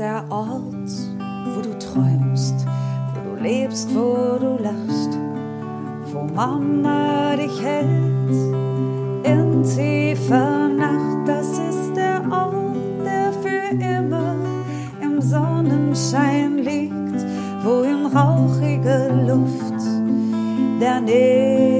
Der Ort, wo du träumst, wo du lebst, wo du lachst, wo Mama dich hält in tiefer Nacht. Das ist der Ort, der für immer im Sonnenschein liegt, wo in rauchige Luft der Nebel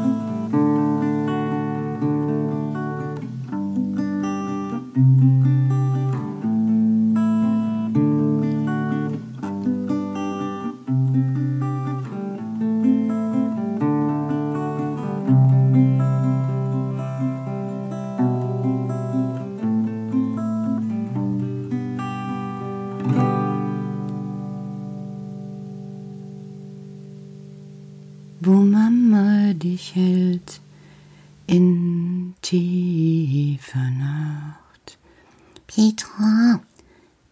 Wo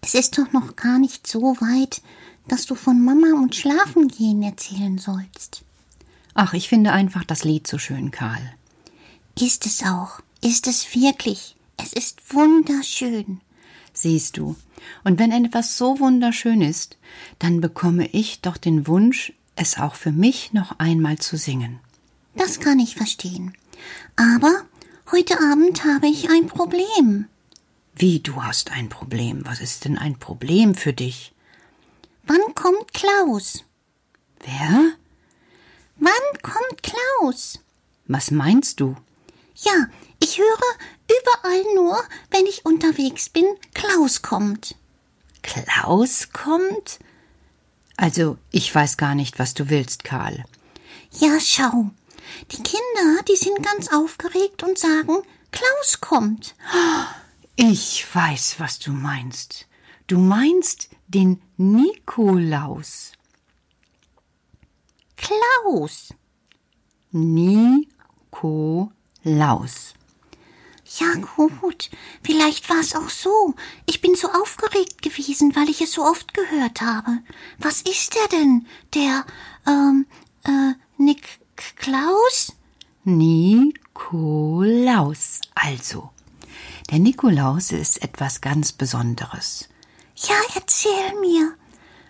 es ist doch noch gar nicht so weit, dass du von Mama und Schlafengehen erzählen sollst. Ach, ich finde einfach das Lied so schön, Karl. Ist es auch, ist es wirklich. Es ist wunderschön. Siehst du, und wenn etwas so wunderschön ist, dann bekomme ich doch den Wunsch, es auch für mich noch einmal zu singen. Das kann ich verstehen. Aber heute Abend habe ich ein Problem. Wie, du hast ein Problem? Was ist denn ein Problem für dich? Wann kommt Klaus? Wer? Wann kommt Klaus? Was meinst du? Ja, ich höre überall nur, wenn ich unterwegs bin, Klaus kommt. Klaus kommt? Also, ich weiß gar nicht, was du willst, Karl. Ja, schau. Die Kinder, die sind ganz aufgeregt und sagen, Klaus kommt. Ich weiß, was du meinst. Du meinst den Nikolaus. Klaus. Nikolaus. Ja, gut. Vielleicht war es auch so. Ich bin so aufgeregt gewesen, weil ich es so oft gehört habe. Was ist er denn? Der, ähm, äh, Nick Klaus? Nikolaus. Also, der Nikolaus ist etwas ganz Besonderes. Ja, erzähl mir.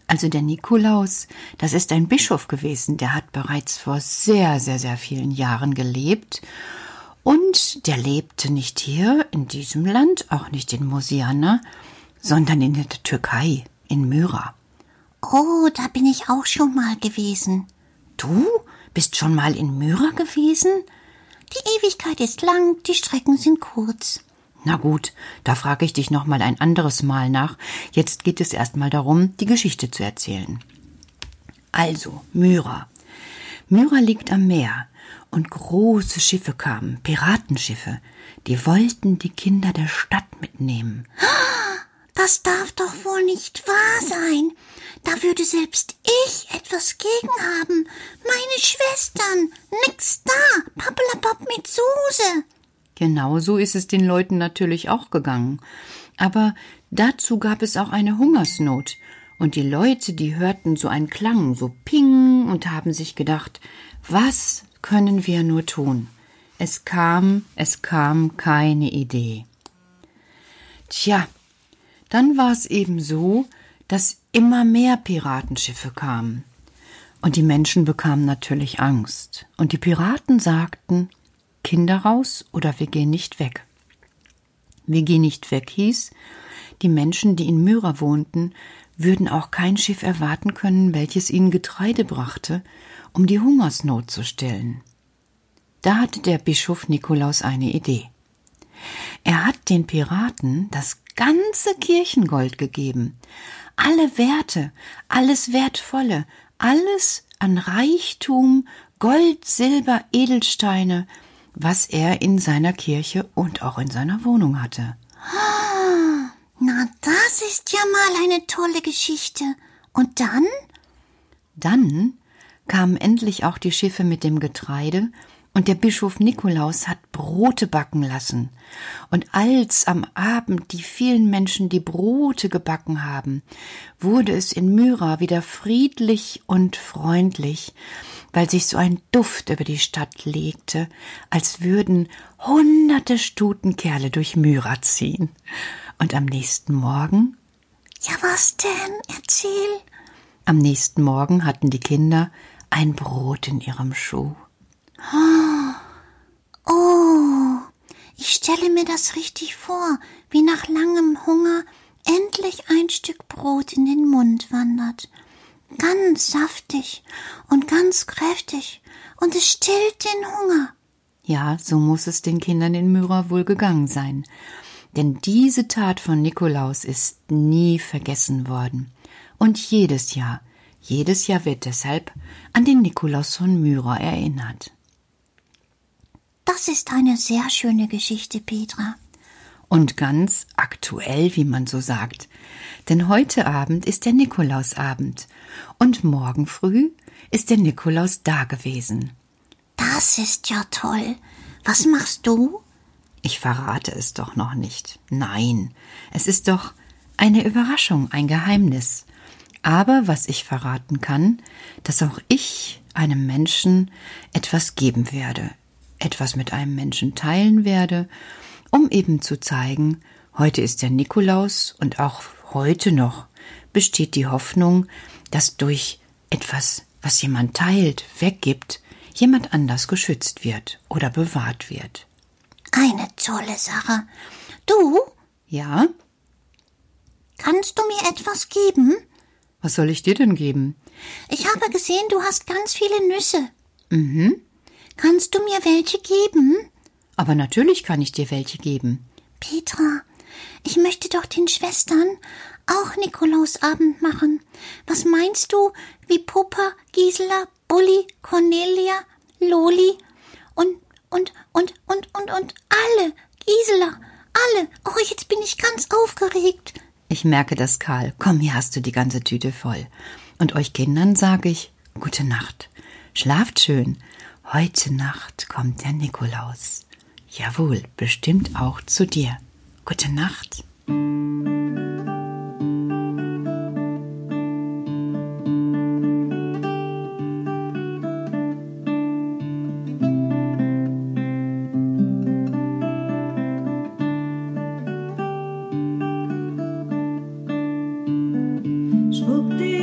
Also der Nikolaus, das ist ein Bischof gewesen, der hat bereits vor sehr, sehr, sehr vielen Jahren gelebt. Und der lebte nicht hier in diesem Land, auch nicht in Mosiana, sondern in der Türkei, in Myra. Oh, da bin ich auch schon mal gewesen. Du bist schon mal in Myra gewesen? Die Ewigkeit ist lang, die Strecken sind kurz. Na gut, da frage ich dich noch mal ein anderes Mal nach. Jetzt geht es erstmal darum, die Geschichte zu erzählen. Also, Myra. Myra liegt am Meer und große Schiffe kamen, Piratenschiffe, die wollten die Kinder der Stadt mitnehmen. Das darf doch wohl nicht wahr sein. da würde selbst ich etwas gegen haben. Meine Schwestern, nix da, Pappelapapp mit Soße. Genau so ist es den Leuten natürlich auch gegangen. Aber dazu gab es auch eine Hungersnot. Und die Leute, die hörten so einen Klang, so ping, und haben sich gedacht, was können wir nur tun? Es kam, es kam keine Idee. Tja, dann war es eben so, dass immer mehr Piratenschiffe kamen. Und die Menschen bekamen natürlich Angst. Und die Piraten sagten, Kinder raus oder wir gehen nicht weg. Wir gehen nicht weg hieß, die Menschen, die in Myra wohnten, würden auch kein Schiff erwarten können, welches ihnen Getreide brachte, um die Hungersnot zu stillen. Da hatte der Bischof Nikolaus eine Idee. Er hat den Piraten das ganze Kirchengold gegeben, alle Werte, alles Wertvolle, alles an Reichtum, Gold, Silber, Edelsteine, was er in seiner Kirche und auch in seiner Wohnung hatte. Na, das ist ja mal eine tolle Geschichte. Und dann? Dann kamen endlich auch die Schiffe mit dem Getreide und der Bischof Nikolaus hat Brote backen lassen. Und als am Abend die vielen Menschen die Brote gebacken haben, wurde es in Myra wieder friedlich und freundlich, weil sich so ein Duft über die Stadt legte, als würden hunderte Stutenkerle durch Myra ziehen. Und am nächsten Morgen? Ja, was denn? Erzähl. Am nächsten Morgen hatten die Kinder ein Brot in ihrem Schuh. Oh, ich stelle mir das richtig vor, wie nach langem Hunger endlich ein Stück Brot in den Mund wandert. Ganz saftig und ganz kräftig, und es stillt den Hunger. Ja, so muss es den Kindern in Myra wohl gegangen sein. Denn diese Tat von Nikolaus ist nie vergessen worden. Und jedes Jahr, jedes Jahr wird deshalb an den Nikolaus von Myra erinnert. Das ist eine sehr schöne Geschichte, Petra. Und ganz aktuell, wie man so sagt. Denn heute Abend ist der Nikolausabend und morgen früh ist der Nikolaus da gewesen. Das ist ja toll. Was machst du? Ich verrate es doch noch nicht. Nein, es ist doch eine Überraschung, ein Geheimnis. Aber was ich verraten kann, dass auch ich einem Menschen etwas geben werde, etwas mit einem Menschen teilen werde, um eben zu zeigen, heute ist der Nikolaus und auch heute noch besteht die Hoffnung, dass durch etwas, was jemand teilt, weggibt, jemand anders geschützt wird oder bewahrt wird. Eine tolle Sache. Du? Ja? Kannst du mir etwas geben? Was soll ich dir denn geben? Ich habe gesehen, du hast ganz viele Nüsse. Mhm. Kannst du mir welche geben? Aber natürlich kann ich dir welche geben. Petra, ich möchte doch den Schwestern auch Nikolausabend machen. Was meinst du, wie Puppa, Gisela, Bulli, Cornelia, Loli und, und, und, und, und, und alle, Gisela, alle. Oh, jetzt bin ich ganz aufgeregt. Ich merke das, Karl. Komm, hier hast du die ganze Tüte voll. Und euch Kindern sage ich gute Nacht. Schlaft schön. Heute Nacht kommt der Nikolaus. Jawohl, bestimmt auch zu dir. Gute Nacht. Sterne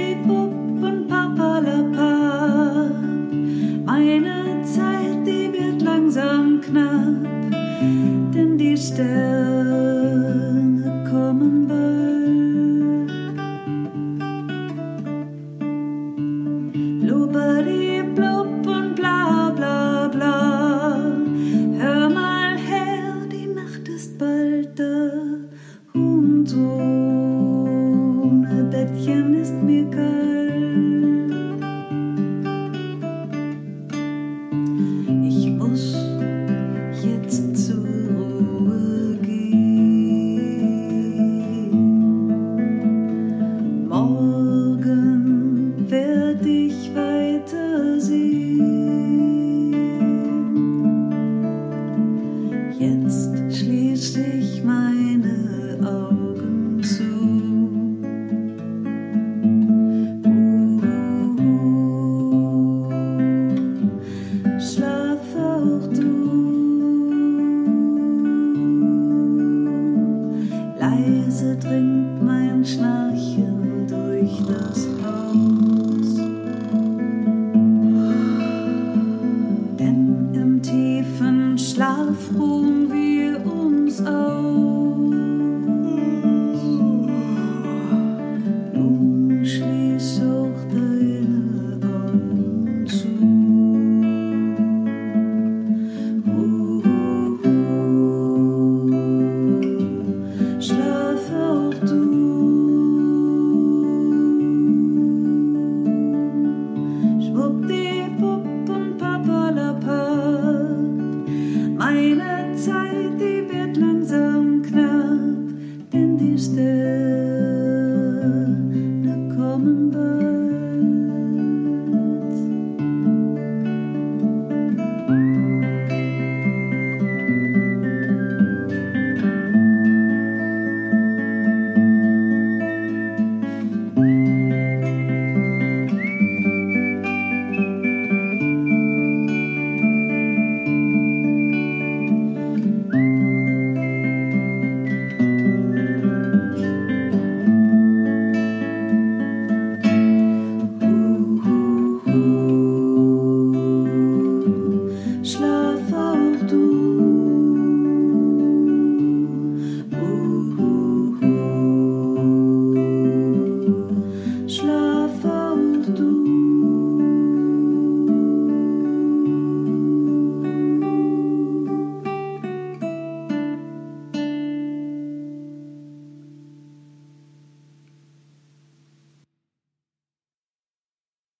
Zeit, die wird langsam knapp, denn die Stelle